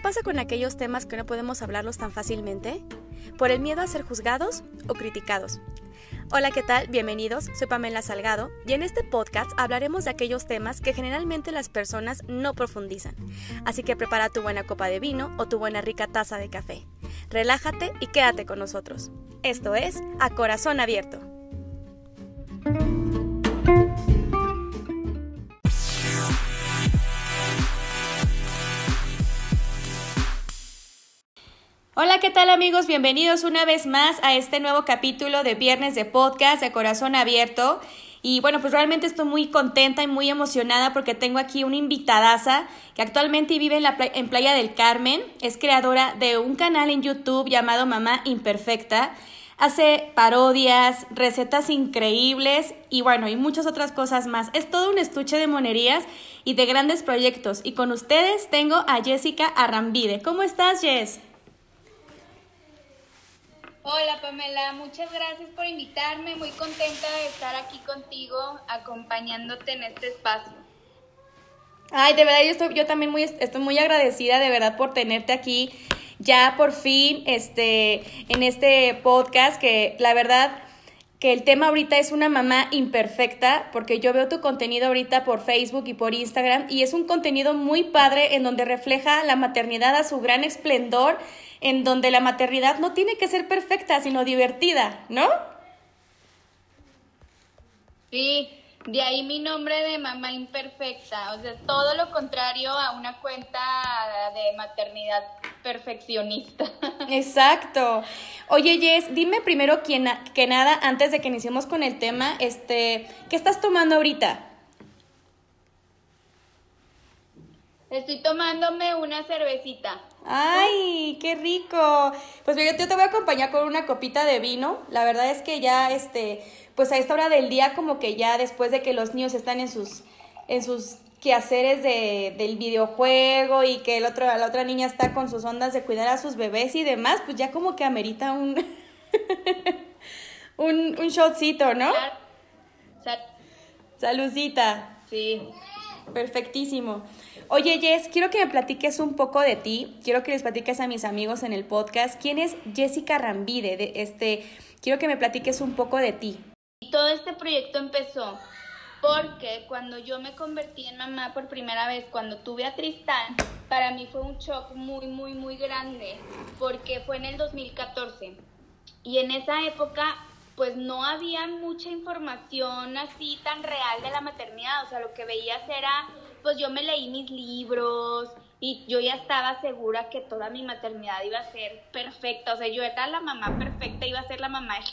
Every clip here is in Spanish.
¿Qué pasa con aquellos temas que no podemos hablarlos tan fácilmente? ¿Por el miedo a ser juzgados o criticados? Hola, ¿qué tal? Bienvenidos, soy Pamela Salgado y en este podcast hablaremos de aquellos temas que generalmente las personas no profundizan. Así que prepara tu buena copa de vino o tu buena rica taza de café. Relájate y quédate con nosotros. Esto es A Corazón Abierto. Hola, ¿qué tal amigos? Bienvenidos una vez más a este nuevo capítulo de Viernes de Podcast de Corazón Abierto. Y bueno, pues realmente estoy muy contenta y muy emocionada porque tengo aquí una invitadaza que actualmente vive en, la en Playa del Carmen. Es creadora de un canal en YouTube llamado Mamá Imperfecta. Hace parodias, recetas increíbles y bueno, y muchas otras cosas más. Es todo un estuche de monerías y de grandes proyectos. Y con ustedes tengo a Jessica Arrambide. ¿Cómo estás, Jess? Hola Pamela, muchas gracias por invitarme, muy contenta de estar aquí contigo, acompañándote en este espacio. Ay, de verdad yo también estoy muy agradecida de verdad por tenerte aquí ya por fin este, en este podcast que la verdad que el tema ahorita es una mamá imperfecta, porque yo veo tu contenido ahorita por Facebook y por Instagram y es un contenido muy padre en donde refleja la maternidad a su gran esplendor en donde la maternidad no tiene que ser perfecta, sino divertida, ¿no? Sí, de ahí mi nombre de mamá imperfecta, o sea, todo lo contrario a una cuenta de maternidad perfeccionista. Exacto. Oye, Jess, dime primero que nada, antes de que iniciemos con el tema, este, ¿qué estás tomando ahorita? Estoy tomándome una cervecita. ¡Ay, qué rico! Pues yo te voy a acompañar con una copita de vino. La verdad es que ya, este, pues a esta hora del día, como que ya después de que los niños están en sus, en sus quehaceres de, del videojuego y que el otro, la otra niña está con sus ondas de cuidar a sus bebés y demás, pues ya como que amerita un, un, un shotcito, ¿no? Saludcita. Sí. Perfectísimo. Oye, Jess, quiero que me platiques un poco de ti. Quiero que les platiques a mis amigos en el podcast. ¿Quién es Jessica Rambide? De este, quiero que me platiques un poco de ti. Y todo este proyecto empezó porque cuando yo me convertí en mamá por primera vez, cuando tuve a Tristán, para mí fue un shock muy, muy, muy grande, porque fue en el 2014. Y en esa época, pues no había mucha información así tan real de la maternidad. O sea, lo que veías era pues yo me leí mis libros y yo ya estaba segura que toda mi maternidad iba a ser perfecta. O sea, yo era la mamá perfecta, iba a ser la mamá de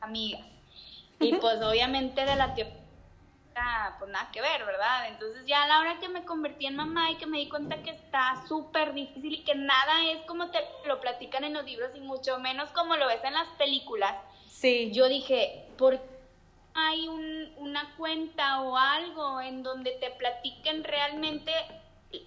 amigas. Y pues obviamente de la teoría, pues nada que ver, ¿verdad? Entonces ya a la hora que me convertí en mamá y que me di cuenta que está súper difícil y que nada es como te lo platican en los libros y mucho menos como lo ves en las películas. Sí. Yo dije, ¿por qué? Hay una cuenta o algo en donde te platiquen realmente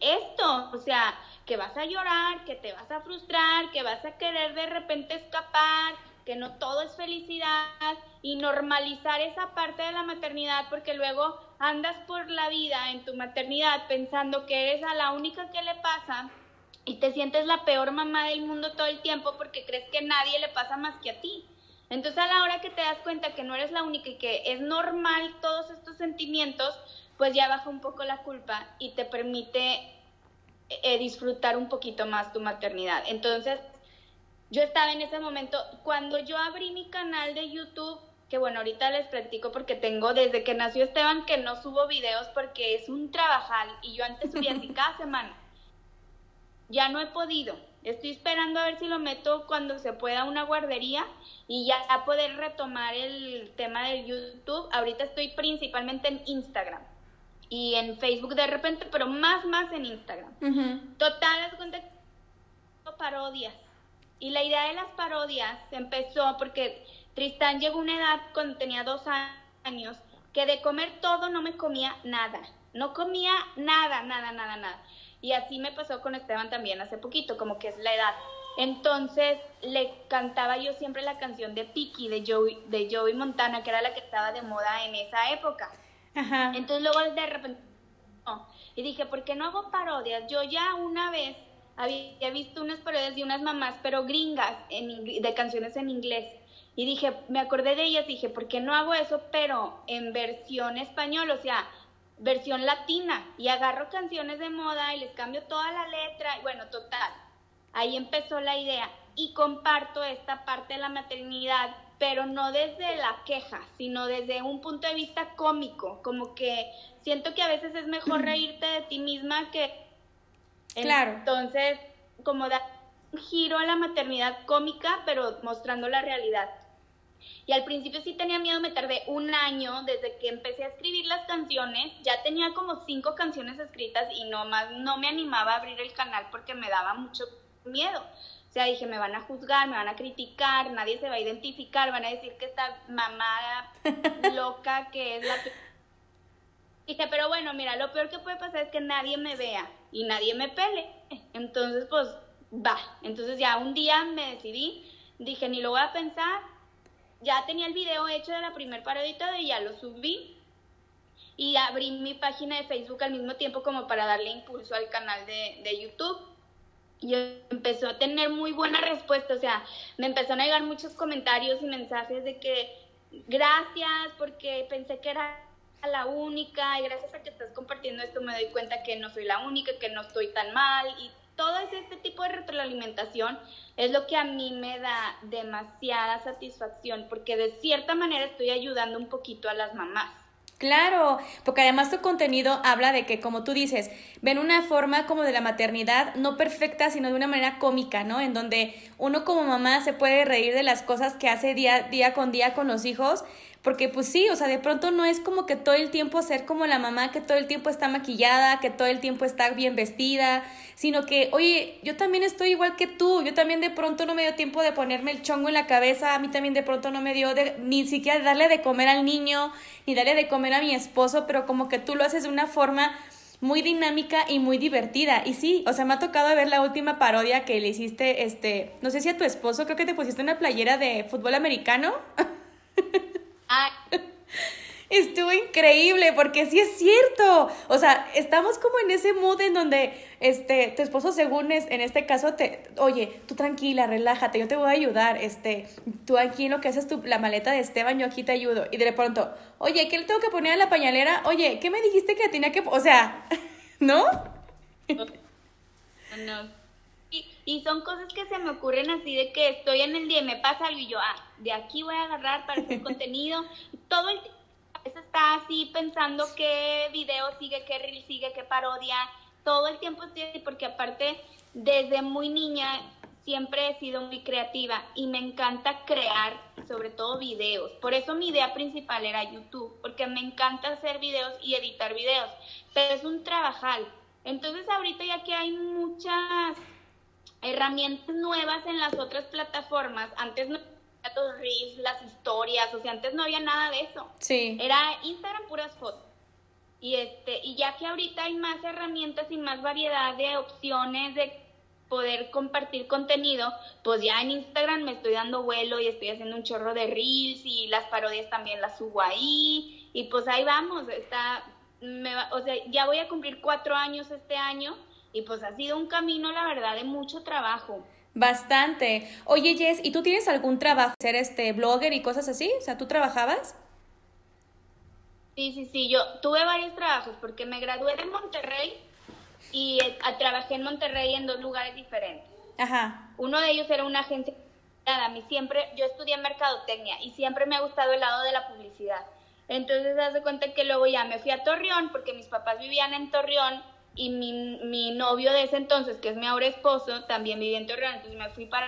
esto, o sea, que vas a llorar, que te vas a frustrar, que vas a querer de repente escapar, que no todo es felicidad y normalizar esa parte de la maternidad porque luego andas por la vida en tu maternidad pensando que eres a la única que le pasa y te sientes la peor mamá del mundo todo el tiempo porque crees que nadie le pasa más que a ti. Entonces a la hora que te das cuenta que no eres la única y que es normal todos estos sentimientos, pues ya baja un poco la culpa y te permite eh, disfrutar un poquito más tu maternidad. Entonces yo estaba en ese momento, cuando yo abrí mi canal de YouTube, que bueno, ahorita les platico porque tengo desde que nació Esteban que no subo videos porque es un trabajal y yo antes subía así cada semana. Ya no he podido. Estoy esperando a ver si lo meto cuando se pueda una guardería y ya poder retomar el tema del YouTube. Ahorita estoy principalmente en Instagram y en Facebook de repente, pero más, más en Instagram. Total, es cuenta parodias. Y la idea de las parodias empezó porque Tristán llegó a una edad cuando tenía dos años que de comer todo no me comía nada. No comía nada, nada, nada, nada. Y así me pasó con Esteban también hace poquito, como que es la edad. Entonces le cantaba yo siempre la canción de Piki de Joey, de Joey Montana, que era la que estaba de moda en esa época. Entonces luego de repente... y dije, ¿por qué no hago parodias? Yo ya una vez había visto unas parodias de unas mamás, pero gringas, en, de canciones en inglés. Y dije, me acordé de ellas, dije, ¿por qué no hago eso, pero en versión español, o sea, versión latina? Y agarro canciones de moda y les cambio toda la letra, y bueno, total. Ahí empezó la idea. Y comparto esta parte de la maternidad, pero no desde la queja, sino desde un punto de vista cómico, como que siento que a veces es mejor reírte de ti misma que Claro. Entonces, como da un giro a la maternidad cómica, pero mostrando la realidad. Y al principio sí tenía miedo, me tardé un año desde que empecé a escribir las canciones. Ya tenía como cinco canciones escritas y no más no me animaba a abrir el canal porque me daba mucho miedo. O sea, dije, me van a juzgar, me van a criticar, nadie se va a identificar, van a decir que esta mamá loca que es la Dije, pero bueno, mira, lo peor que puede pasar es que nadie me vea y nadie me pele. Entonces, pues, va. Entonces ya un día me decidí, dije, ni lo voy a pensar. Ya tenía el video hecho de la primer parodia y ya lo subí. Y abrí mi página de Facebook al mismo tiempo como para darle impulso al canal de, de YouTube. Y empezó a tener muy buena respuesta, o sea, me empezaron a llegar muchos comentarios y mensajes de que gracias porque pensé que era la única y gracias a que estás compartiendo esto me doy cuenta que no soy la única, que no estoy tan mal y todo este tipo de retroalimentación es lo que a mí me da demasiada satisfacción porque de cierta manera estoy ayudando un poquito a las mamás. Claro, porque además tu contenido habla de que, como tú dices, ven una forma como de la maternidad, no perfecta, sino de una manera cómica, ¿no? En donde uno como mamá se puede reír de las cosas que hace día, día con día con los hijos, porque pues sí, o sea, de pronto no es como que todo el tiempo ser como la mamá que todo el tiempo está maquillada, que todo el tiempo está bien vestida, sino que, oye, yo también estoy igual que tú, yo también de pronto no me dio tiempo de ponerme el chongo en la cabeza, a mí también de pronto no me dio de, ni siquiera darle de comer al niño, ni darle de comer a mi esposo, pero como que tú lo haces de una forma muy dinámica y muy divertida. Y sí, o sea, me ha tocado ver la última parodia que le hiciste, este, no sé si a tu esposo, creo que te pusiste una playera de fútbol americano. Estuvo increíble porque sí es cierto. O sea, estamos como en ese mood en donde este tu esposo según es en este caso te, oye, tú tranquila, relájate, yo te voy a ayudar, este, tú aquí en lo que haces tu, la maleta de Esteban, yo aquí te ayudo. Y de pronto, "Oye, ¿qué le tengo que poner a la pañalera? Oye, ¿qué me dijiste que tenía que, o sea, ¿no? No. Y, son cosas que se me ocurren así de que estoy en el día y me pasa algo y yo, ah, de aquí voy a agarrar para hacer contenido. Todo el tiempo está así pensando qué video sigue, qué reel sigue, qué parodia. Todo el tiempo estoy así porque aparte desde muy niña siempre he sido muy creativa y me encanta crear, sobre todo videos. Por eso mi idea principal era YouTube, porque me encanta hacer videos y editar videos, pero es un trabajal. Entonces ahorita ya que hay muchas herramientas nuevas en las otras plataformas. Antes no los reels, las historias, o sea, antes no había nada de eso. Sí. Era Instagram puras fotos. Y este, y ya que ahorita hay más herramientas y más variedad de opciones de poder compartir contenido, pues ya en Instagram me estoy dando vuelo y estoy haciendo un chorro de reels y las parodias también las subo ahí y pues ahí vamos, está, me o sea, ya voy a cumplir cuatro años este año y pues ha sido un camino, la verdad, de mucho trabajo. Bastante. Oye, Jess, ¿y tú tienes algún trabajo? ¿Ser este blogger y cosas así? O sea, ¿tú trabajabas? Sí, sí, sí. Yo tuve varios trabajos porque me gradué de Monterrey y eh, trabajé en Monterrey en dos lugares diferentes. Ajá. Uno de ellos era una agencia. A mí siempre, yo estudié mercadotecnia y siempre me ha gustado el lado de la publicidad. Entonces, haz de cuenta que luego ya me fui a Torreón porque mis papás vivían en Torreón y mi, mi novio de ese entonces, que es mi ahora esposo, también vivía en Torreón, entonces me fui para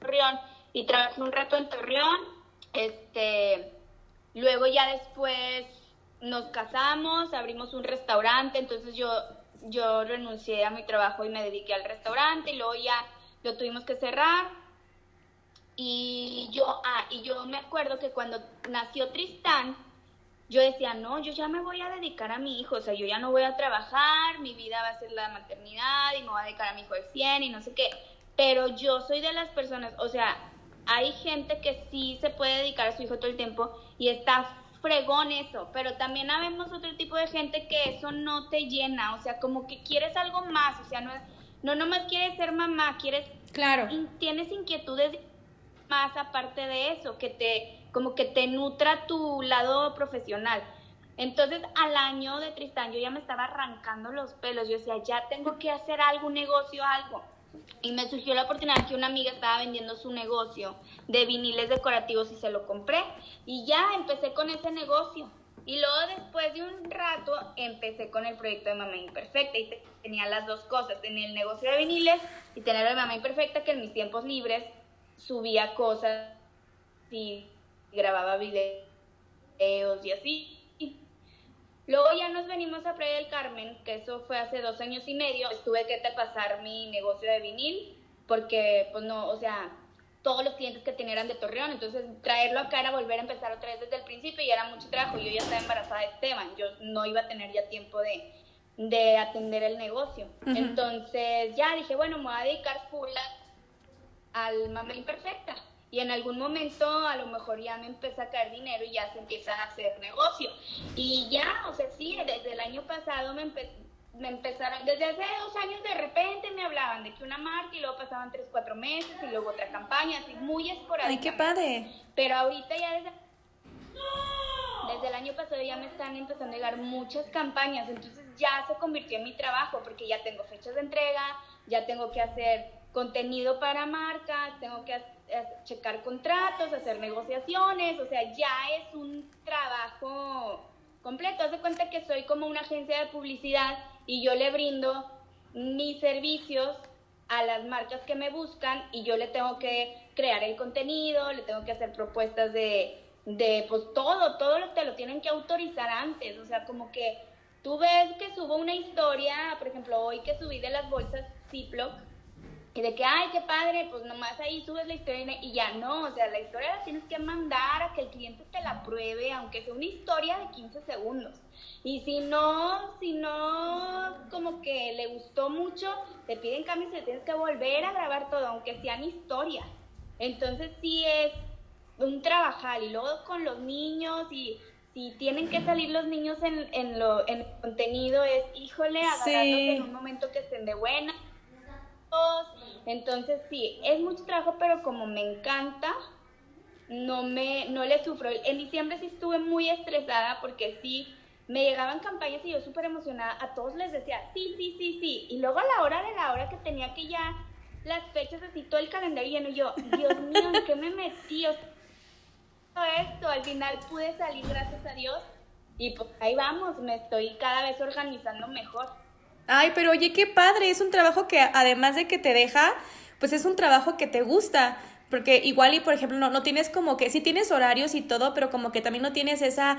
Torreón y trabajé un rato en Torreón, este, luego ya después nos casamos, abrimos un restaurante, entonces yo, yo renuncié a mi trabajo y me dediqué al restaurante. Y luego ya lo tuvimos que cerrar. Y yo, ah, y yo me acuerdo que cuando nació Tristán, yo decía, no, yo ya me voy a dedicar a mi hijo, o sea, yo ya no voy a trabajar, mi vida va a ser la maternidad y me voy a dedicar a mi hijo al 100 y no sé qué, pero yo soy de las personas, o sea, hay gente que sí se puede dedicar a su hijo todo el tiempo y está fregón eso, pero también habemos otro tipo de gente que eso no te llena, o sea, como que quieres algo más, o sea, no, no nomás quieres ser mamá, quieres, claro, tienes inquietudes más aparte de eso, que te, como que te nutra tu lado profesional. Entonces, al año de Tristán, yo ya me estaba arrancando los pelos. Yo decía, ya tengo que hacer algo, un negocio, algo. Y me surgió la oportunidad que una amiga estaba vendiendo su negocio de viniles decorativos y se lo compré. Y ya empecé con ese negocio. Y luego después de un rato empecé con el proyecto de Mamá Imperfecta y tenía las dos cosas, tenía el negocio de viniles y tener la Mamá Imperfecta que en mis tiempos libres subía cosas y grababa videos y así. Luego ya nos venimos a Playa del Carmen, que eso fue hace dos años y medio. Tuve que pasar mi negocio de vinil, porque, pues no, o sea, todos los clientes que tenía eran de Torreón, entonces traerlo acá era volver a empezar otra vez desde el principio y era mucho trabajo. Yo ya estaba embarazada de Esteban, yo no iba a tener ya tiempo de, de atender el negocio. Entonces ya dije, bueno, me voy a dedicar full al Mamá Imperfecta y en algún momento a lo mejor ya me empieza a caer dinero y ya se empieza a hacer negocio. Y ya, o sea, sí, desde el año pasado me, me empezaron, desde hace dos años de repente me hablaban de que una marca y luego pasaban tres, cuatro meses y luego otra campaña, así muy esporádica. ¡Ay, qué padre! Pero ahorita ya desde, desde el año pasado ya me están empezando a llegar muchas campañas, entonces ya se convirtió en mi trabajo porque ya tengo fechas de entrega, ya tengo que hacer contenido para marcas, tengo que hacer checar contratos, hacer negociaciones, o sea, ya es un trabajo completo. Haz de cuenta que soy como una agencia de publicidad y yo le brindo mis servicios a las marcas que me buscan y yo le tengo que crear el contenido, le tengo que hacer propuestas de, de pues todo, todo lo, te lo tienen que autorizar antes, o sea, como que tú ves que subo una historia, por ejemplo, hoy que subí de las bolsas Ziploc, y de que, ay, qué padre, pues nomás ahí subes la historia y ya no, o sea, la historia la tienes que mandar a que el cliente te la pruebe, aunque sea una historia de 15 segundos. Y si no, si no, como que le gustó mucho, te piden cambios y tienes que volver a grabar todo, aunque sean historias. Entonces sí es un trabajar y luego con los niños y si tienen que salir los niños en, en, lo, en el contenido es, híjole, agarrarlos en un momento que estén de buena entonces sí, es mucho trabajo, pero como me encanta, no me, no le sufro. En diciembre sí estuve muy estresada porque sí, me llegaban campañas y yo súper emocionada, a todos les decía, sí, sí, sí, sí. Y luego a la hora de la hora que tenía que ya las fechas así, todo el calendario lleno, yo, Dios mío, ¿en qué me metí? todo esto, al final pude salir, gracias a Dios. Y pues ahí vamos, me estoy cada vez organizando mejor. Ay, pero oye, qué padre, es un trabajo que además de que te deja, pues es un trabajo que te gusta. Porque igual y, por ejemplo, no, no tienes como que, sí tienes horarios y todo, pero como que también no tienes esa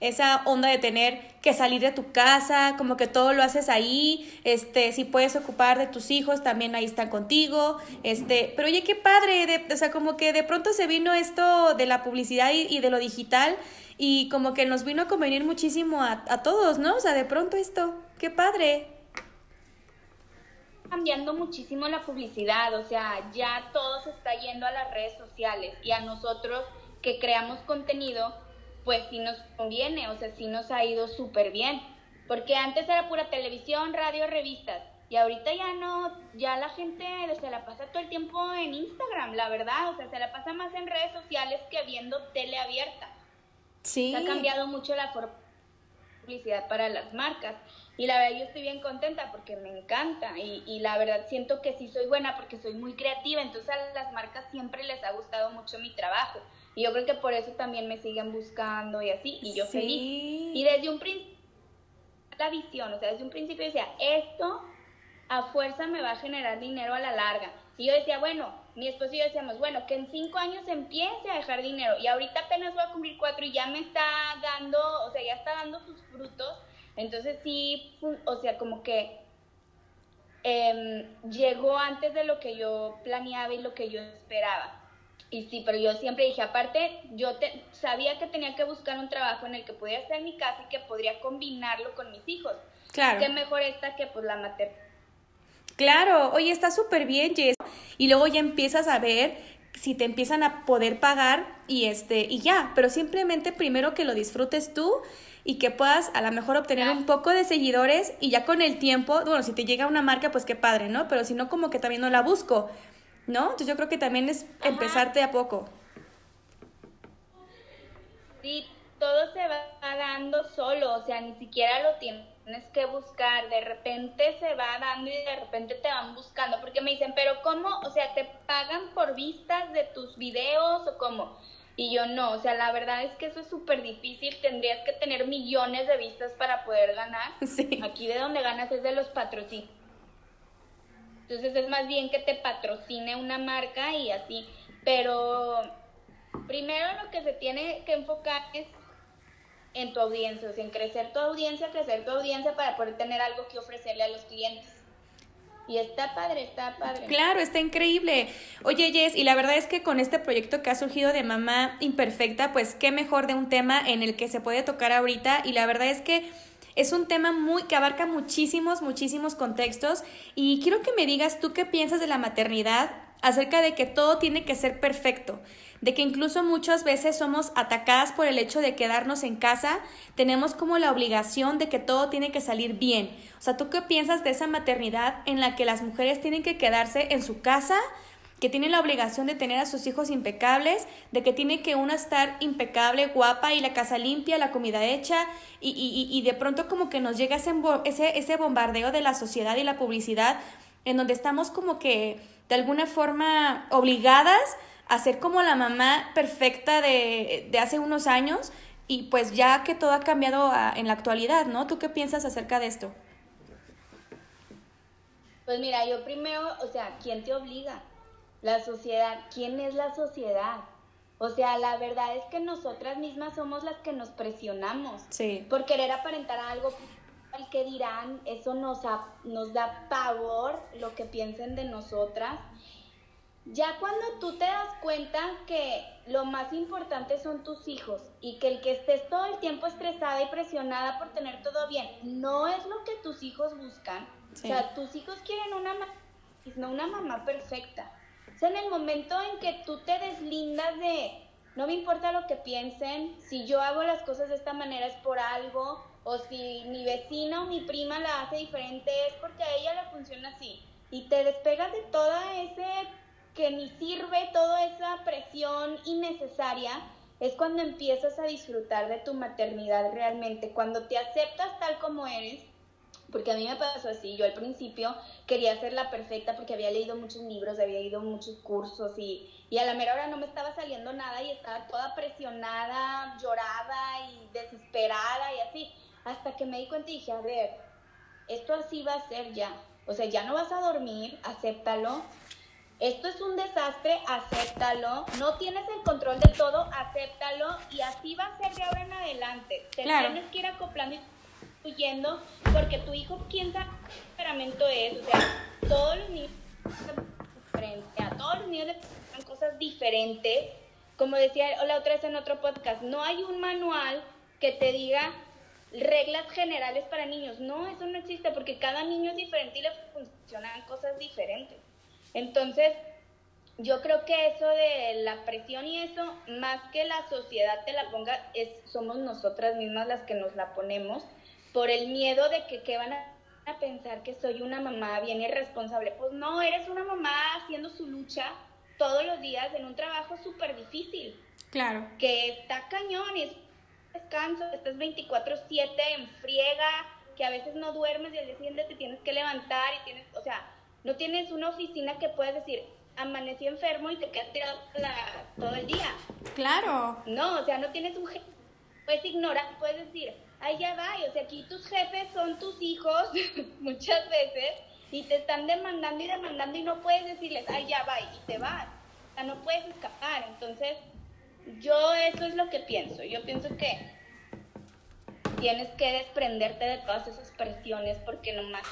esa onda de tener que salir de tu casa, como que todo lo haces ahí, este, si puedes ocupar de tus hijos, también ahí están contigo, este, pero oye, qué padre, de, o sea, como que de pronto se vino esto de la publicidad y, y, de lo digital y como que nos vino a convenir muchísimo a, a todos, ¿no? O sea, de pronto esto, qué padre cambiando muchísimo la publicidad, o sea, ya todo se está yendo a las redes sociales y a nosotros que creamos contenido, pues sí nos conviene, o sea, sí nos ha ido súper bien, porque antes era pura televisión, radio, revistas, y ahorita ya no, ya la gente se la pasa todo el tiempo en Instagram, la verdad, o sea, se la pasa más en redes sociales que viendo tele abierta. Sí. Se ha cambiado mucho la publicidad para las marcas. Y la verdad yo estoy bien contenta porque me encanta. Y, y, la verdad siento que sí soy buena porque soy muy creativa, entonces a las marcas siempre les ha gustado mucho mi trabajo. Y yo creo que por eso también me siguen buscando y así. Y yo feliz. Y desde un principio, la visión, o sea, desde un principio decía, esto a fuerza me va a generar dinero a la larga. Y yo decía, bueno, mi esposo y yo decíamos, bueno, que en cinco años empiece a dejar dinero y ahorita apenas voy a cumplir cuatro y ya me está dando, o sea, ya está dando sus frutos entonces sí, o sea, como que em, llegó antes de lo que yo planeaba y lo que yo esperaba. Y sí, pero yo siempre dije, aparte, yo te, sabía que tenía que buscar un trabajo en el que pudiera estar en mi casa y que podría combinarlo con mis hijos. Claro. Qué mejor esta que pues la maternidad. Claro, oye, está súper bien, Jess. Y luego ya empiezas a ver si te empiezan a poder pagar y este y ya, pero simplemente primero que lo disfrutes tú y que puedas a lo mejor obtener un poco de seguidores y ya con el tiempo, bueno, si te llega una marca, pues qué padre, ¿no? Pero si no, como que también no la busco, ¿no? Entonces yo creo que también es empezarte a poco. Sí, todo se va dando solo, o sea, ni siquiera lo tienes que buscar, de repente se va dando y de repente te van buscando, porque me dicen, pero ¿cómo? O sea, ¿te pagan por vistas de tus videos o cómo? Y yo no, o sea, la verdad es que eso es súper difícil, tendrías que tener millones de vistas para poder ganar. Sí. Aquí de donde ganas es de los patrocinios. Entonces es más bien que te patrocine una marca y así. Pero primero lo que se tiene que enfocar es en tu audiencia, o sea, en crecer tu audiencia, crecer tu audiencia para poder tener algo que ofrecerle a los clientes. Y está padre, está padre. Claro, está increíble. Oye, Jess, y la verdad es que con este proyecto que ha surgido de Mamá Imperfecta, pues qué mejor de un tema en el que se puede tocar ahorita. Y la verdad es que es un tema muy que abarca muchísimos, muchísimos contextos. Y quiero que me digas tú qué piensas de la maternidad acerca de que todo tiene que ser perfecto de que incluso muchas veces somos atacadas por el hecho de quedarnos en casa, tenemos como la obligación de que todo tiene que salir bien. O sea, ¿tú qué piensas de esa maternidad en la que las mujeres tienen que quedarse en su casa? que tienen la obligación de tener a sus hijos impecables, de que tiene que una estar impecable, guapa y la casa limpia, la comida hecha, y, y, y de pronto como que nos llega ese, ese, ese bombardeo de la sociedad y la publicidad, en donde estamos como que de alguna forma obligadas a ser como la mamá perfecta de, hace unos años y pues ya que todo ha cambiado en la actualidad, ¿no? ¿Tú qué piensas acerca de esto? Pues mira, yo primero, o sea, ¿quién te obliga? La sociedad. ¿Quién es la sociedad? O sea, la verdad es que nosotras mismas somos las que nos presionamos. Sí. Por querer aparentar algo al que dirán, eso nos, nos da pavor lo que piensen de nosotras. Ya cuando tú te das cuenta que lo más importante son tus hijos y que el que estés todo el tiempo estresada y presionada por tener todo bien no es lo que tus hijos buscan. O sea, tus hijos quieren una no una mamá perfecta. O sea, en el momento en que tú te deslindas de no me importa lo que piensen, si yo hago las cosas de esta manera es por algo, o si mi vecina o mi prima la hace diferente es porque a ella le funciona así. Y te despegas de toda ese que ni sirve toda esa presión innecesaria, es cuando empiezas a disfrutar de tu maternidad realmente, cuando te aceptas tal como eres, porque a mí me pasó así, yo al principio quería ser la perfecta porque había leído muchos libros, había ido muchos cursos y, y a la mera hora no me estaba saliendo nada y estaba toda presionada, llorada y desesperada y así, hasta que me di cuenta y dije, a ver, esto así va a ser ya, o sea, ya no vas a dormir, acéptalo, esto es un desastre, acéptalo. No tienes el control de todo, acéptalo. Y así va a ser de ahora en adelante. Te tienes que ir acoplando y huyendo, porque tu hijo, quién sabe qué temperamento es. O sea, todos los niños diferentes. A todos los niños les pasan cosas diferentes. Como decía la otra vez en otro podcast, no hay un manual que te diga reglas generales para niños. No, eso no existe porque cada niño es diferente y le funcionan cosas diferentes. Entonces, yo creo que eso de la presión y eso, más que la sociedad te la ponga, es, somos nosotras mismas las que nos la ponemos por el miedo de que, van a, pensar que soy una mamá bien irresponsable. Pues no, eres una mamá haciendo su lucha todos los días en un trabajo súper difícil. Claro. Que está cañón y es descanso, estás 24/7 en friega, que a veces no duermes y al día siguiente te tienes que levantar y tienes, o sea, no tienes una oficina que puedes decir, amanecí enfermo y te quedas tirado todo el día. Claro. No, o sea, no tienes un jefe. Puedes ignorar, puedes decir, ay, ya va. O sea, aquí tus jefes son tus hijos muchas veces y te están demandando y demandando y no puedes decirles, ay, ya va, y te vas. O sea, no puedes escapar. Entonces, yo eso es lo que pienso. Yo pienso que tienes que desprenderte de todas esas presiones porque nomás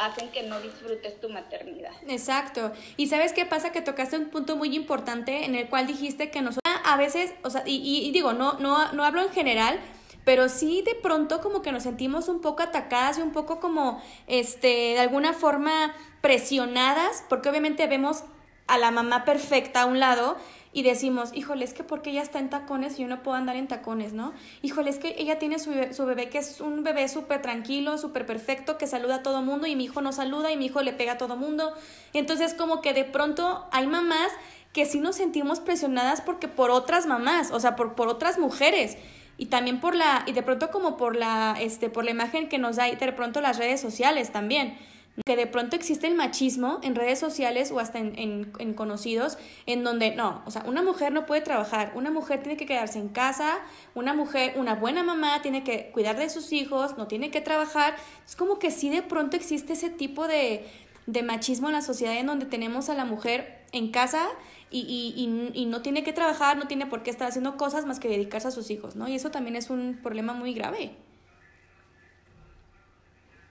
hacen que no disfrutes tu maternidad. Exacto. Y sabes qué pasa que tocaste un punto muy importante en el cual dijiste que nosotros a veces, o sea, y, digo, no, no, no hablo en general, pero sí de pronto como que nos sentimos un poco atacadas y un poco como, este, de alguna forma presionadas, porque obviamente vemos a la mamá perfecta a un lado y decimos, híjole, es que porque ella está en tacones y yo no puedo andar en tacones, ¿no? Híjole, es que ella tiene su bebé, su bebé que es un bebé súper tranquilo, súper perfecto, que saluda a todo mundo y mi hijo no saluda y mi hijo le pega a todo mundo. Entonces como que de pronto hay mamás que sí nos sentimos presionadas porque por otras mamás, o sea, por, por otras mujeres y también por la y de pronto como por la este por la imagen que nos da de pronto las redes sociales también que de pronto existe el machismo en redes sociales o hasta en, en, conocidos, en donde no, o sea, una mujer no puede trabajar, una mujer tiene que quedarse en casa, una mujer, una buena mamá tiene que cuidar de sus hijos, no tiene que trabajar. Es como que sí de pronto existe ese tipo de, de machismo en la sociedad en donde tenemos a la mujer en casa y, y, y, no tiene que trabajar, no tiene por qué estar haciendo cosas más que dedicarse a sus hijos, ¿no? Y eso también es un problema muy grave.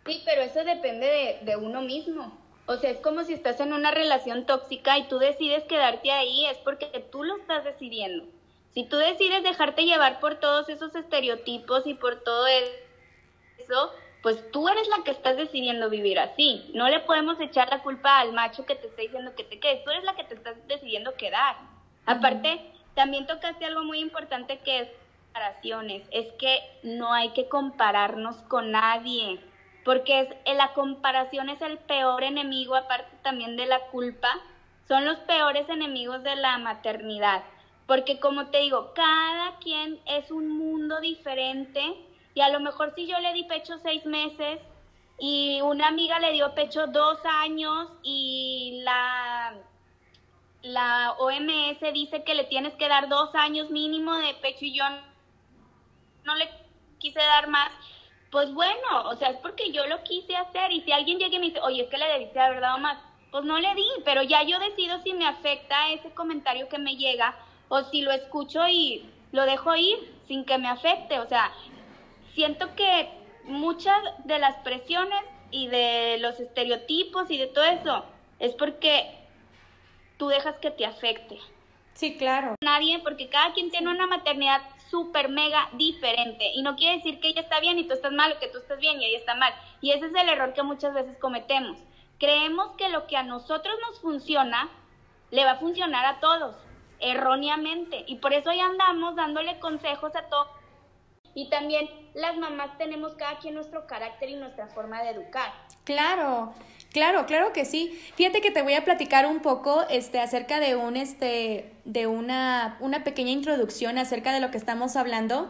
Sí, pero eso depende de, de uno mismo. O sea, es como si estás en una relación tóxica y tú decides quedarte ahí, es porque tú lo estás decidiendo. Si tú decides dejarte llevar por todos esos estereotipos y por todo eso, pues tú eres la que estás decidiendo vivir así. No le podemos echar la culpa al macho que te está diciendo que te quedes. Tú eres la que te estás decidiendo quedar. Aparte, también tocaste algo muy importante que es comparaciones. Es que no hay que compararnos con nadie porque es, la comparación es el peor enemigo, aparte también de la culpa, son los peores enemigos de la maternidad, porque como te digo, cada quien es un mundo diferente y a lo mejor si yo le di pecho seis meses y una amiga le dio pecho dos años y la, la OMS dice que le tienes que dar dos años mínimo de pecho y yo no le quise dar más pues bueno, o sea, es porque yo lo quise hacer y si alguien llega y me dice, oye, es que le debiste haber dado más, pues no le di, pero ya yo decido si me afecta ese comentario que me llega o si lo escucho y lo dejo ir sin que me afecte, o sea, siento que muchas de las presiones y de los estereotipos y de todo eso es porque tú dejas que te afecte. Sí, claro. Nadie, porque cada quien tiene una maternidad súper mega diferente. Y no quiere decir que ella está bien y tú estás mal o que tú estás bien y ella está mal. Y ese es el error que muchas veces cometemos. Creemos que lo que a nosotros nos funciona, le va a funcionar a todos, erróneamente. Y por eso ya andamos dándole consejos a todos. Y también las mamás tenemos cada quien nuestro carácter y nuestra forma de educar. Claro, Claro, claro que sí. Fíjate que te voy a platicar un poco este, acerca de un este de una, una pequeña introducción acerca de lo que estamos hablando,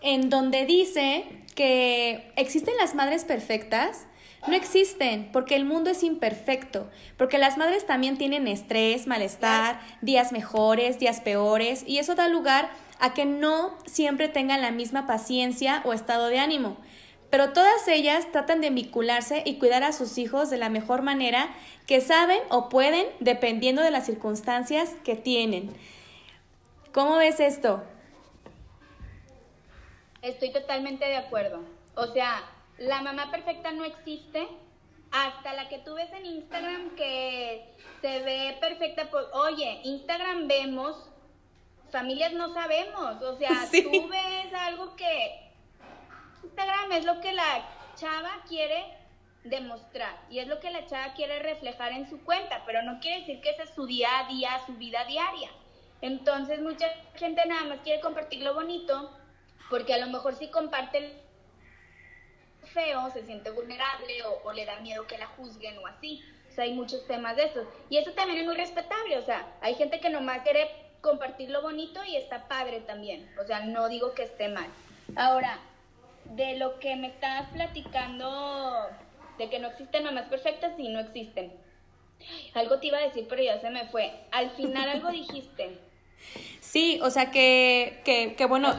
en donde dice que existen las madres perfectas. No existen, porque el mundo es imperfecto, porque las madres también tienen estrés, malestar, días mejores, días peores, y eso da lugar a que no siempre tengan la misma paciencia o estado de ánimo pero todas ellas tratan de vincularse y cuidar a sus hijos de la mejor manera que saben o pueden dependiendo de las circunstancias que tienen. ¿Cómo ves esto? Estoy totalmente de acuerdo. O sea, la mamá perfecta no existe hasta la que tú ves en Instagram que se ve perfecta. Pues, oye, Instagram vemos, familias no sabemos. O sea, tú ves algo que Instagram es lo que la chava quiere demostrar y es lo que la chava quiere reflejar en su cuenta, pero no quiere decir que ese es su día a día, su vida diaria. Entonces mucha gente nada más quiere compartir lo bonito porque a lo mejor si comparte feo se siente vulnerable o, le da miedo que la juzguen o así. O sea, hay muchos temas de esos. Y eso también es muy respetable. O sea, hay gente que nomás quiere compartir lo bonito y está padre también. O sea, no digo que esté mal. Ahora, de lo que me estabas platicando, de que no existen mamás perfectas, sí, no existen. Algo te iba a decir, pero ya se me fue. Al final algo dijiste. Sí, o sea que, que, que bueno,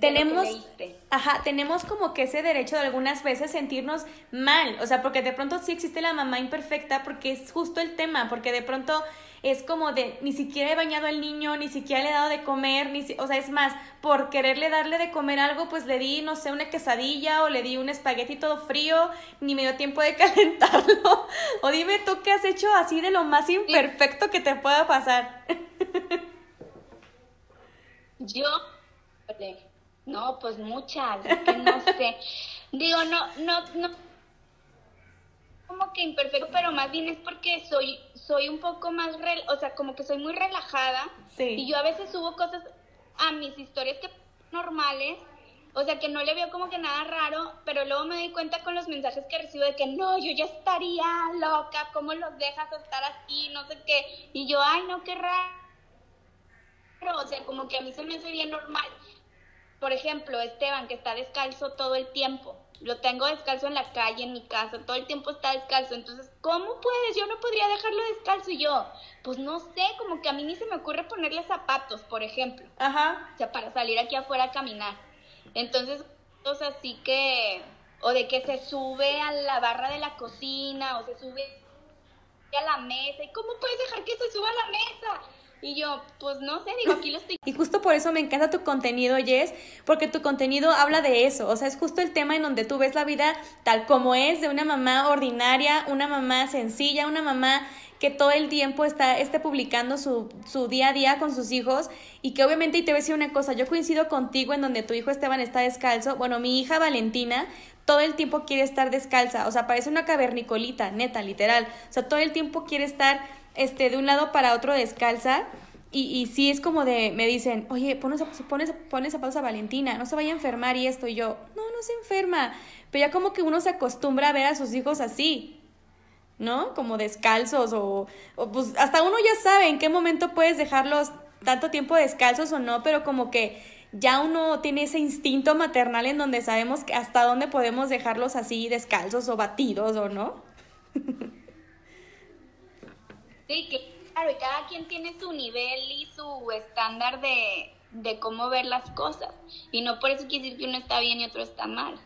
tenemos, ajá, tenemos como que ese derecho de algunas veces sentirnos mal, o sea, porque de pronto sí existe la mamá imperfecta, porque es justo el tema, porque de pronto es como de ni siquiera he bañado al niño, ni siquiera le he dado de comer, ni o sea, es más, por quererle darle de comer algo, pues le di, no sé, una quesadilla o le di un espagueti todo frío, ni me dio tiempo de calentarlo. o dime tú qué has hecho así de lo más imperfecto que te pueda pasar. Yo, no, pues muchas, que no sé. Digo, no, no, no, como que imperfecto, pero más bien es porque soy, soy un poco más, o sea, como que soy muy relajada. Sí. Y yo a veces subo cosas a mis historias que normales, o sea, que no le veo como que nada raro, pero luego me doy cuenta con los mensajes que recibo de que no, yo ya estaría loca, ¿cómo los dejas estar así? No sé qué. Y yo, ay, no, qué raro. O sea, como que a mí se me hace bien normal. Por ejemplo, Esteban, que está descalzo todo el tiempo. Lo tengo descalzo en la calle, en mi casa, todo el tiempo está descalzo. Entonces, ¿cómo puedes? Yo no podría dejarlo descalzo. Y yo, pues no sé, como que a mí ni se me ocurre ponerle zapatos, por ejemplo. Ajá. O sea, para salir aquí afuera a caminar. Entonces, cosas así que, o de que se sube a la barra de la cocina, o se sube a la mesa, y cómo puedes dejar que se suba a la mesa. Y yo, pues no sé, digo, aquí lo estoy. Y justo por eso me encanta tu contenido, Jess, porque tu contenido habla de eso. O sea, es justo el tema en donde tú ves la vida tal como es, de una mamá ordinaria, una mamá sencilla, una mamá que todo el tiempo está esté publicando su, su día a día con sus hijos y que obviamente, y te voy a decir una cosa, yo coincido contigo en donde tu hijo Esteban está descalzo, bueno, mi hija Valentina todo el tiempo quiere estar descalza, o sea, parece una cavernicolita, neta, literal, o sea, todo el tiempo quiere estar este, de un lado para otro descalza. Y, y sí es como de, me dicen, oye, pones, pones, pones a pausa Valentina, no se vaya a enfermar y esto. Y yo, no, no se enferma. Pero ya como que uno se acostumbra a ver a sus hijos así. ¿no? Como descalzos o, pues hasta uno ya sabe en qué momento puedes dejarlos tanto tiempo descalzos o no, pero como que ya uno tiene ese instinto maternal en donde sabemos hasta dónde podemos dejarlos así descalzos o batidos o no. Sí, claro, y cada quien tiene su nivel y su estándar de, de cómo ver las cosas. Y no por eso quiere decir que uno está bien y otro está mal.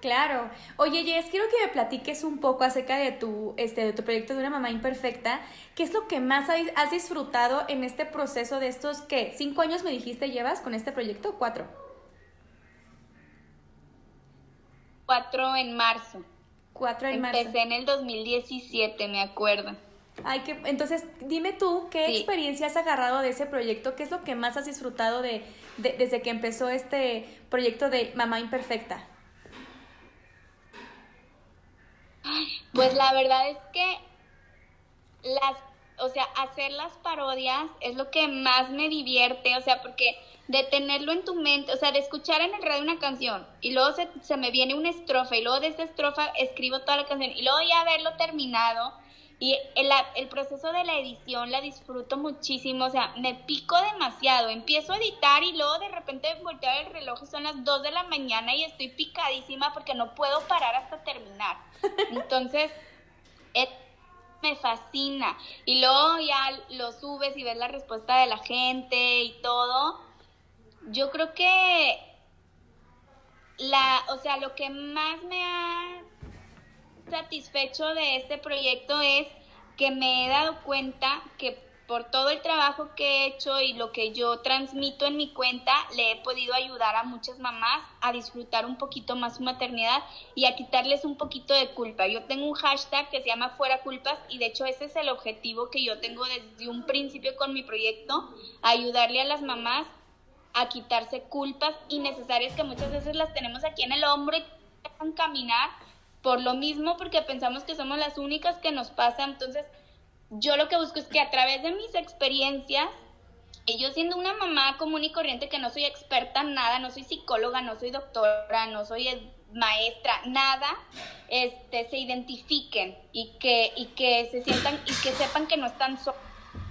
Claro. Oye, Jess, quiero que me platiques un poco acerca de tu, este, de tu proyecto de una mamá imperfecta. ¿Qué es lo que más has disfrutado en este proceso de estos, qué, cinco años me dijiste llevas con este proyecto cuatro? Cuatro en marzo. Cuatro en marzo. Empecé en el 2017, me acuerdo. Ay, que, entonces, dime tú, ¿qué experiencia has agarrado de ese proyecto? ¿Qué es lo que más has disfrutado de, desde que empezó este proyecto de Mamá Imperfecta? Pues la verdad es que las, o sea, hacer las parodias es lo que más me divierte, o sea, porque de tenerlo en tu mente, o sea, de escuchar en el radio una canción y luego se, se me viene una estrofa y luego de esa estrofa escribo toda la canción y luego ya haberlo terminado y el, el, proceso de la edición la disfruto muchísimo, o sea, me pico demasiado. Empiezo a editar y luego de repente volteo el reloj y son las 2 de la mañana y estoy picadísima porque no puedo parar hasta terminar. Entonces, me fascina. Y luego ya lo subes y ves la respuesta de la gente y todo. Yo creo que la, o sea, lo que más me ha satisfecho de este proyecto es que me he dado cuenta que por todo el trabajo que he hecho y lo que yo transmito en mi cuenta, le he podido ayudar a muchas mamás a disfrutar un poquito más su maternidad y a quitarles un poquito de culpa. Yo tengo un hashtag que se llama Fuera Culpas y de hecho ese es el objetivo que yo tengo desde un principio con mi proyecto, ayudarle a las mamás a quitarse culpas innecesarias que muchas veces las tenemos aquí en el hombro y dejan caminar por lo mismo, porque pensamos que somos las únicas que nos pasa. Entonces, yo lo que busco es que a través de mis experiencias, y yo siendo una mamá común y corriente que no soy experta en nada, no soy psicóloga, no soy doctora, no soy maestra, nada, este, se identifiquen y que, y que se sientan y que sepan que no están solos,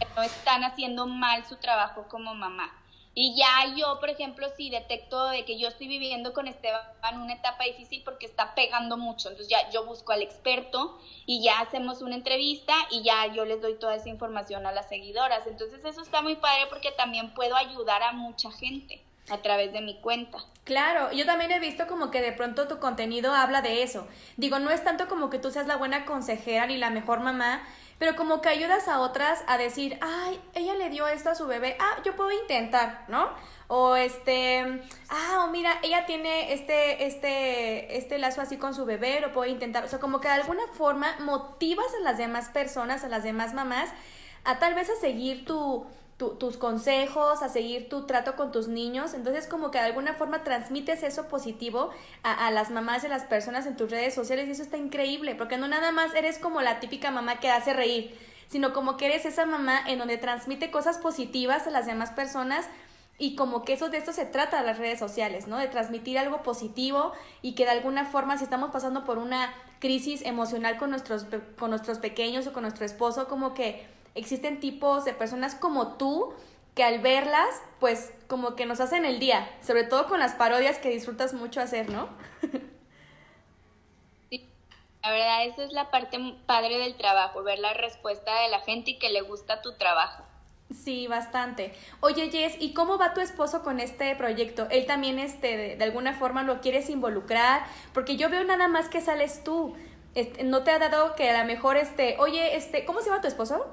que no están haciendo mal su trabajo como mamá. Y ya yo, por ejemplo, si detecto de que yo estoy viviendo con Esteban una etapa difícil porque está pegando mucho, entonces ya yo busco al experto y ya hacemos una entrevista y ya yo les doy toda esa información a las seguidoras. Entonces eso está muy padre porque también puedo ayudar a mucha gente a través de mi cuenta. Claro, yo también he visto como que de pronto tu contenido habla de eso. Digo, no es tanto como que tú seas la buena consejera ni la mejor mamá, pero como que ayudas a otras a decir, ay, ella le dio esto a su bebé, ah, yo puedo intentar, ¿no? O este, ah, o mira, ella tiene este, este, este lazo así con su bebé, lo puedo intentar. O sea, como que de alguna forma motivas a las demás personas, a las demás mamás, a tal vez a seguir tu, tus consejos, a seguir tu trato con tus niños. Entonces como que de alguna forma transmites eso positivo a, a las mamás y a las personas en tus redes sociales y eso está increíble, porque no nada más eres como la típica mamá que hace reír, sino como que eres esa mamá en donde transmite cosas positivas a las demás personas y como que eso de esto se trata las redes sociales, ¿no? De transmitir algo positivo y que de alguna forma si estamos pasando por una crisis emocional con nuestros, con nuestros pequeños o con nuestro esposo, como que existen tipos de personas como tú que al verlas, pues como que nos hacen el día, sobre todo con las parodias que disfrutas mucho hacer, ¿no? Sí, la verdad, esa es la parte padre del trabajo, ver la respuesta de la gente y que le gusta tu trabajo. Sí, bastante. Oye, Jess, ¿y cómo va tu esposo con este proyecto? ¿Él también este, de, alguna forma lo quieres involucrar? Porque yo veo nada más que sales tú. Este, ¿No te ha dado que a lo mejor, este, oye, este, ¿cómo se llama tu esposo?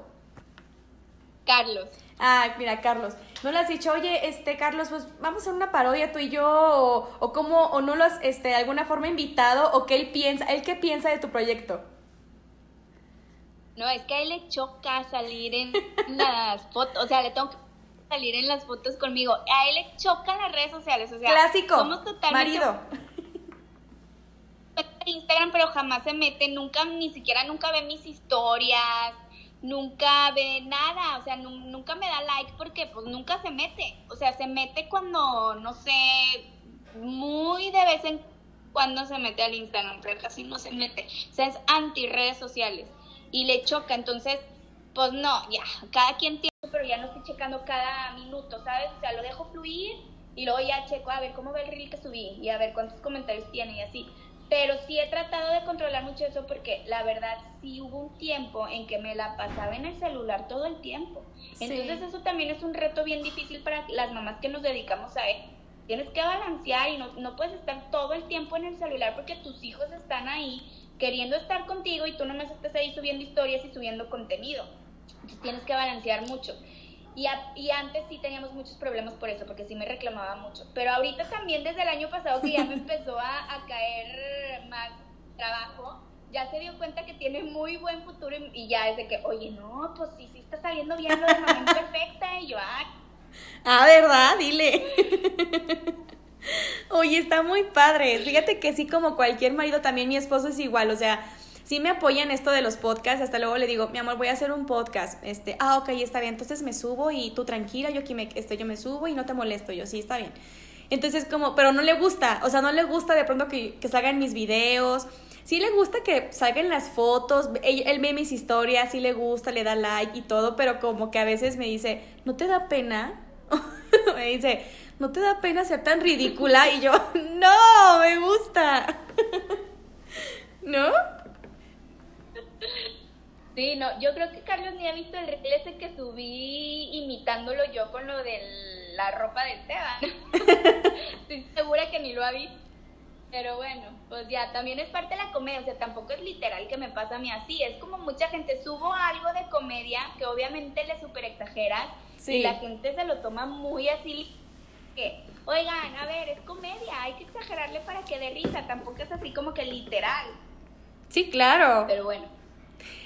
Carlos. Ah, mira, Carlos. ¿No le has dicho, oye, este, Carlos, pues vamos a hacer una parodia tú y yo? O, o cómo, o no lo has, este, de alguna forma invitado? ¿O qué él piensa? ¿Él qué piensa de tu proyecto? No, es que a él le choca salir en las fotos, o sea, le tengo que salir en las fotos conmigo. A él le chocan las redes sociales, o sea, clásico. Somos totalmente marido. Instagram, pero jamás se mete, nunca, ni siquiera nunca ve mis historias, nunca ve nada, o sea, nunca me da like porque pues nunca se mete, o sea, se mete cuando, no sé, muy de vez en cuando se mete al Instagram, pero casi no se mete, o sea, es anti redes sociales y le choca. Entonces, pues no, ya, cada quien tiene, pero ya no estoy checando cada minuto, ¿sabes? O sea, lo dejo fluir y luego ya checo a ver cómo ve el reel que subí y a ver cuántos comentarios tiene y así. Pero sí he tratado de controlar mucho eso porque la verdad sí hubo un tiempo en que me la pasaba en el celular todo el tiempo. Entonces eso también es un reto bien difícil para las mamás que nos dedicamos a él. Tienes que balancear y no, no puedes estar todo el tiempo en el celular porque tus hijos están ahí queriendo estar contigo y tú no me estás ahí subiendo historias y subiendo contenido. Entonces tienes que balancear mucho. Y, y, antes sí teníamos muchos problemas por eso, porque sí me reclamaba mucho. Pero ahorita también desde el año pasado que ya me empezó a, a caer más trabajo, ya se dio cuenta que tiene muy buen futuro y, ya es de que, oye, no, pues sí, sí está saliendo bien lo de mamá perfecta. Y yo, ah. Ah, ¿verdad? Dile. Oye, está muy padre. Fíjate que sí, como cualquier marido, también mi esposo es igual. O sea, sí me apoya en esto de los podcasts. Hasta luego le digo, mi amor, voy a hacer un podcast. Este, ah, ok, está bien. Entonces me subo y tú tranquila, yo aquí me, este, yo me subo y no te molesto. Yo, sí, está bien. Entonces, como, pero no le gusta. O sea, no le gusta de pronto que, que salgan mis videos. Sí le gusta que salgan las fotos, él, él, ve mis historias, sí le gusta, le da like y todo, pero como que a veces me dice, ¿no te da pena? me dice, ¿no te da pena ser tan ridícula? Y yo, no, me gusta. ¿No? Sí, no, yo creo que Carlos ni ha visto el reel ese que subí imitándolo yo con lo de la ropa de Esteban. Estoy segura que ni lo ha visto. Pero bueno, pues ya, también es parte de la comedia, o sea, tampoco es literal que me pasa a mí así, es como mucha gente, subo algo de comedia que obviamente le super exageras y la gente se lo toma muy así que, oigan, a ver, es comedia, hay que exagerarle para que dé risa, tampoco es así como que literal. Sí, claro. Pero bueno.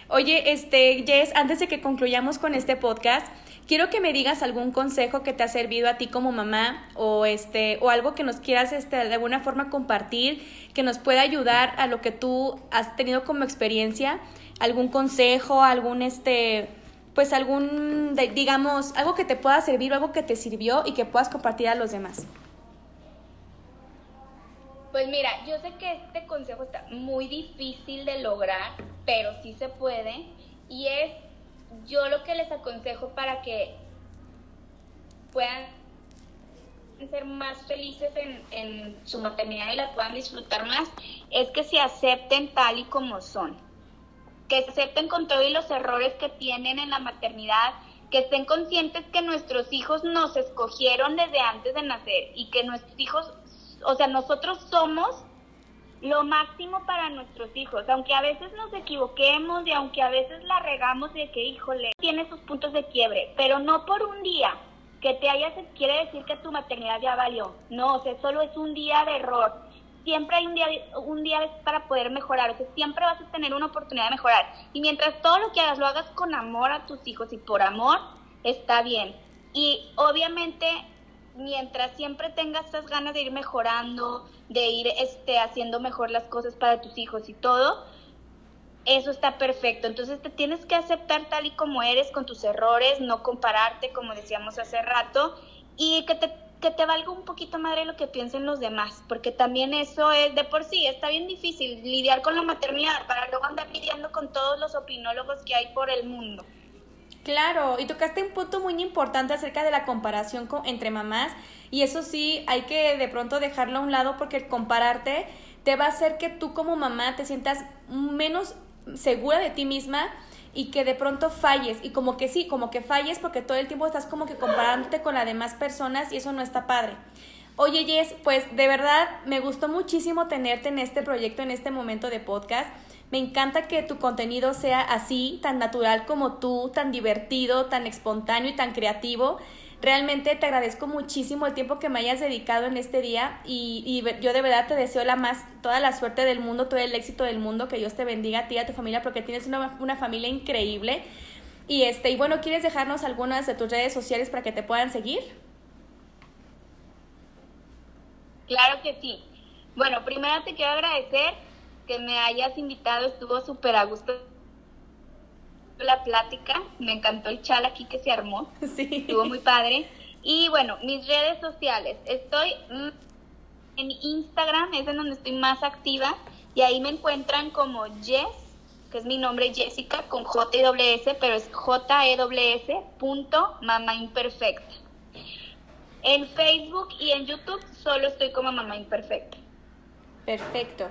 Oye, este, Jess, antes de que concluyamos con este podcast, quiero que me digas algún consejo que te ha servido a ti como mamá o este o algo que nos quieras este, de alguna forma compartir que nos pueda ayudar a lo que tú has tenido como experiencia, algún consejo, algún este pues algún, digamos, algo que te pueda servir, algo que te sirvió y que puedas compartir a los demás. Pues mira, yo sé que este consejo está muy difícil de lograr, pero sí se puede. Y es yo lo que les aconsejo para que puedan ser más felices en, en su maternidad y la puedan disfrutar más, es que se acepten tal y como son que se acepten con todos los errores que tienen en la maternidad, que estén conscientes que nuestros hijos nos escogieron desde antes de nacer y que nuestros hijos, o sea, nosotros somos lo máximo para nuestros hijos, aunque a veces nos equivoquemos y aunque a veces la regamos de que, híjole, tiene sus puntos de quiebre, pero no por un día que te hayas, quiere decir que tu maternidad ya valió, no, o sea, solo es un día de error siempre hay un día, un día para poder mejorar, o sea, siempre vas a tener una oportunidad de mejorar. Y mientras todo lo que hagas lo hagas con amor a tus hijos y por amor, está bien. Y obviamente, mientras siempre tengas estas ganas de ir mejorando, de ir este, haciendo mejor las cosas para tus hijos y todo, eso está perfecto. Entonces te tienes que aceptar tal y como eres, con tus errores, no compararte, como decíamos hace rato, y que te, que te valga un poquito madre lo que piensen los demás, porque también eso es de por sí, está bien difícil lidiar con la maternidad para luego andar lidiando con todos los opinólogos que hay por el mundo. Claro, y tocaste un punto muy importante acerca de la comparación entre mamás y eso sí hay que de pronto dejarlo a un lado porque compararte te va a hacer que tú como mamá te sientas menos segura de ti misma y que de pronto falles y como que sí, como que falles porque todo el tiempo estás como que comparándote con las demás personas y eso no está padre. Oye Jess, pues de verdad me gustó muchísimo tenerte en este proyecto, en este momento de podcast. Me encanta que tu contenido sea así, tan natural como tú, tan divertido, tan espontáneo y tan creativo. Realmente te agradezco muchísimo el tiempo que me hayas dedicado en este día y, yo de verdad te deseo la más, toda la suerte del mundo, todo el éxito del mundo, que Dios te bendiga a ti y a tu familia porque tienes una, una familia increíble. Y este, y bueno, ¿quieres dejarnos algunas de tus redes sociales para que te puedan seguir? Claro que sí. Bueno, primero te quiero agradecer que me hayas invitado, estuvo súper a gusto la plática, me encantó el chal aquí que se armó, sí. estuvo muy padre. Y bueno, mis redes sociales, estoy en Instagram, es en donde estoy más activa, y ahí me encuentran como Jess, que es mi nombre Jessica, con J W S, pero es J E S punto mamá imperfecta. En Facebook y en YouTube solo estoy como mamá imperfecta. Perfecto.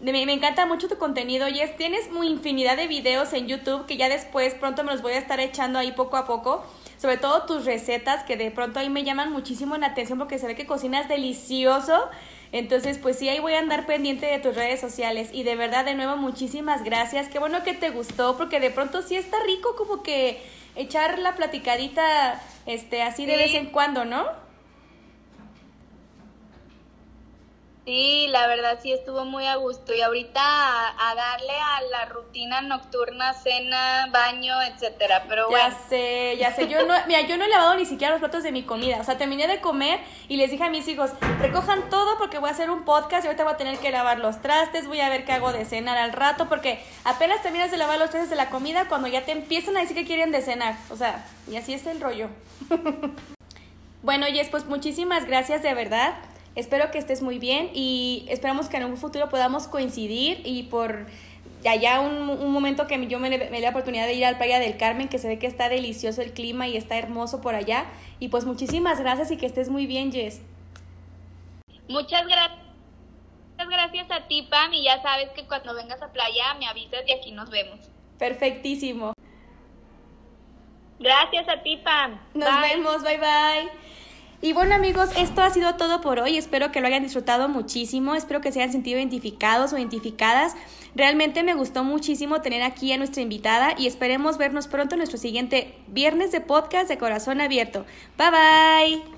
Me, encanta mucho tu contenido, Jess. Tienes muy infinidad de videos en YouTube que ya después pronto me los voy a estar echando ahí poco a poco. Sobre todo tus recetas que de pronto ahí me llaman muchísimo la atención porque se ve que cocinas delicioso. Entonces, pues sí, ahí voy a andar pendiente de tus redes sociales. Y de verdad, de nuevo, muchísimas gracias. Qué bueno que te gustó porque de pronto sí está rico como que echar la platicadita este así de vez en cuando, ¿no? Sí, la verdad sí estuvo muy a gusto. Y ahorita a, darle a la rutina nocturna, cena, baño, etcétera, pero ya sé, ya sé, yo no, mira, yo no he lavado ni siquiera los platos de mi comida, o sea, terminé de comer y les dije a mis hijos, recojan todo porque voy a hacer un podcast y ahorita voy a tener que lavar los trastes, voy a ver qué hago de cenar al rato porque apenas terminas de lavar los trastes de la comida cuando ya te empiezan a decir que quieren de cenar, o sea, y así es el rollo. bueno, Jess, pues muchísimas gracias de verdad. Espero que estés muy bien y esperamos que en un futuro podamos coincidir y por allá un, un momento que yo me, me dé la oportunidad de ir al Playa del Carmen, que se ve que está delicioso el clima y está hermoso por allá. Y pues muchísimas gracias y que estés muy bien, Jess. Muchas gracias. Muchas gracias a ti, Pam, y ya sabes que cuando vengas a playa me avisas y aquí nos vemos. Perfectísimo. Gracias a ti, Pam. Nos vemos, bye bye. Y bueno amigos, esto ha sido todo por hoy. Espero que lo hayan disfrutado muchísimo. Espero que se hayan sentido identificados o identificadas. Realmente me gustó muchísimo tener aquí a nuestra invitada y esperemos vernos pronto en nuestro siguiente viernes de podcast de corazón abierto. Bye bye.